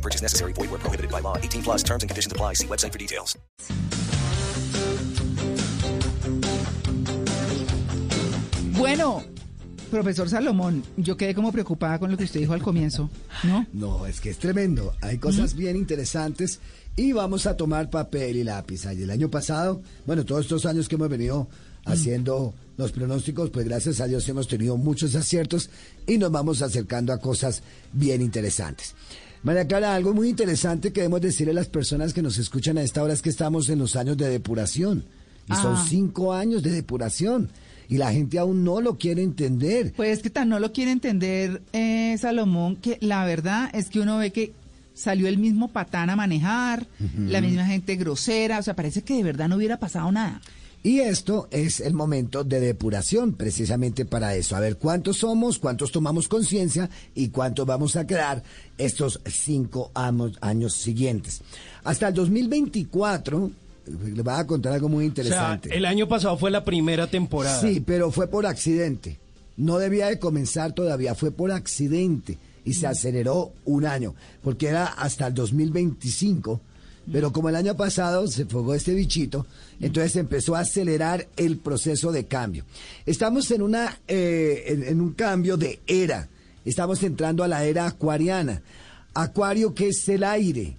No purchase necessary. Void where prohibited by law. 18 plus terms and conditions apply. See website for details. Bueno, profesor Salomón, yo quedé como preocupada con lo que usted dijo al comienzo, ¿no? No, es que es tremendo. Hay cosas bien interesantes y vamos a tomar papel y lápiz. Y el año pasado, bueno, todos estos años que hemos venido haciendo los pronósticos, pues gracias a Dios hemos tenido muchos aciertos y nos vamos acercando a cosas bien interesantes. María Clara, algo muy interesante que debemos decirle a las personas que nos escuchan a esta hora es que estamos en los años de depuración. Y son Ah. cinco años de depuración. Y la gente aún no lo quiere entender. Pues es que tan no lo quiere entender eh, Salomón, que la verdad es que uno ve que salió el mismo patán a manejar, la misma gente grosera, o sea, parece que de verdad no hubiera pasado nada. Y esto es el momento de depuración, precisamente para eso. A ver cuántos somos, cuántos tomamos conciencia y cuántos vamos a quedar estos cinco años siguientes. Hasta el 2024, le voy a contar algo muy O sea, interesante. el año pasado fue la primera temporada. Sí, pero fue por accidente. No debía de comenzar todavía, fue por accidente y se aceleró un año, porque era hasta el 2025. Pero como el año pasado se fogó este bichito, entonces empezó a acelerar el proceso de cambio. Estamos en, una, eh, en, en un cambio de era. Estamos entrando a la era acuariana. Acuario que es el aire.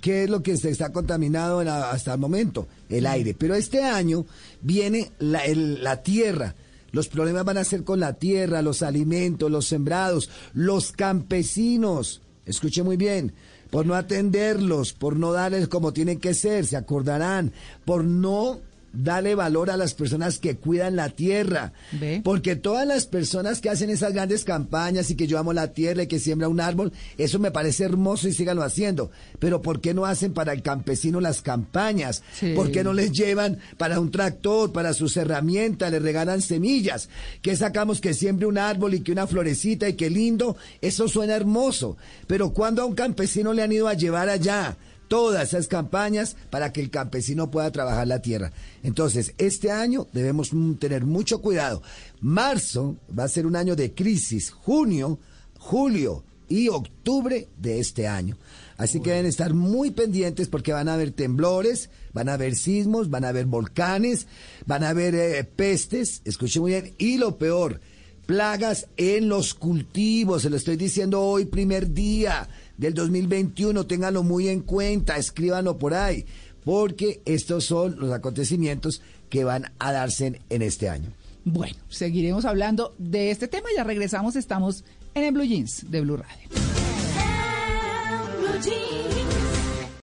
¿Qué es lo que se está contaminado hasta el momento? El aire. Pero este año viene la, el- la tierra. Los problemas van a ser con la tierra, los alimentos, los sembrados, los campesinos. Escuche muy bien. Por no atenderlos, por no darles como tienen que ser, se acordarán. Por no darle valor a las personas que cuidan la tierra. ¿Ve? Porque todas las personas que hacen esas grandes campañas y que yo amo la tierra y que siembra un árbol, eso me parece hermoso y síganlo haciendo. Pero ¿por qué no hacen para el campesino las campañas? Sí. ¿Por qué no les llevan para un tractor, para sus herramientas, le regalan semillas? ¿Qué sacamos que siembre un árbol y que una florecita y qué lindo? Eso suena hermoso. Pero ¿cuándo a un campesino le han ido a llevar allá? Todas esas campañas para que el campesino pueda trabajar la tierra. Entonces, este año debemos mm, tener mucho cuidado. Marzo va a ser un año de crisis, junio, julio y octubre de este año. Así que deben estar muy pendientes porque van a haber temblores, van a haber sismos, van a haber volcanes, van a haber eh, pestes, escuchen muy bien, y lo peor, plagas en los cultivos, se lo estoy diciendo hoy, primer día del 2021, ténganlo muy en cuenta, escríbanlo por ahí, porque estos son los acontecimientos que van a darse en, este año. Bueno, seguiremos hablando de este tema, ya regresamos, estamos en el Blue Jeans de Blue Radio.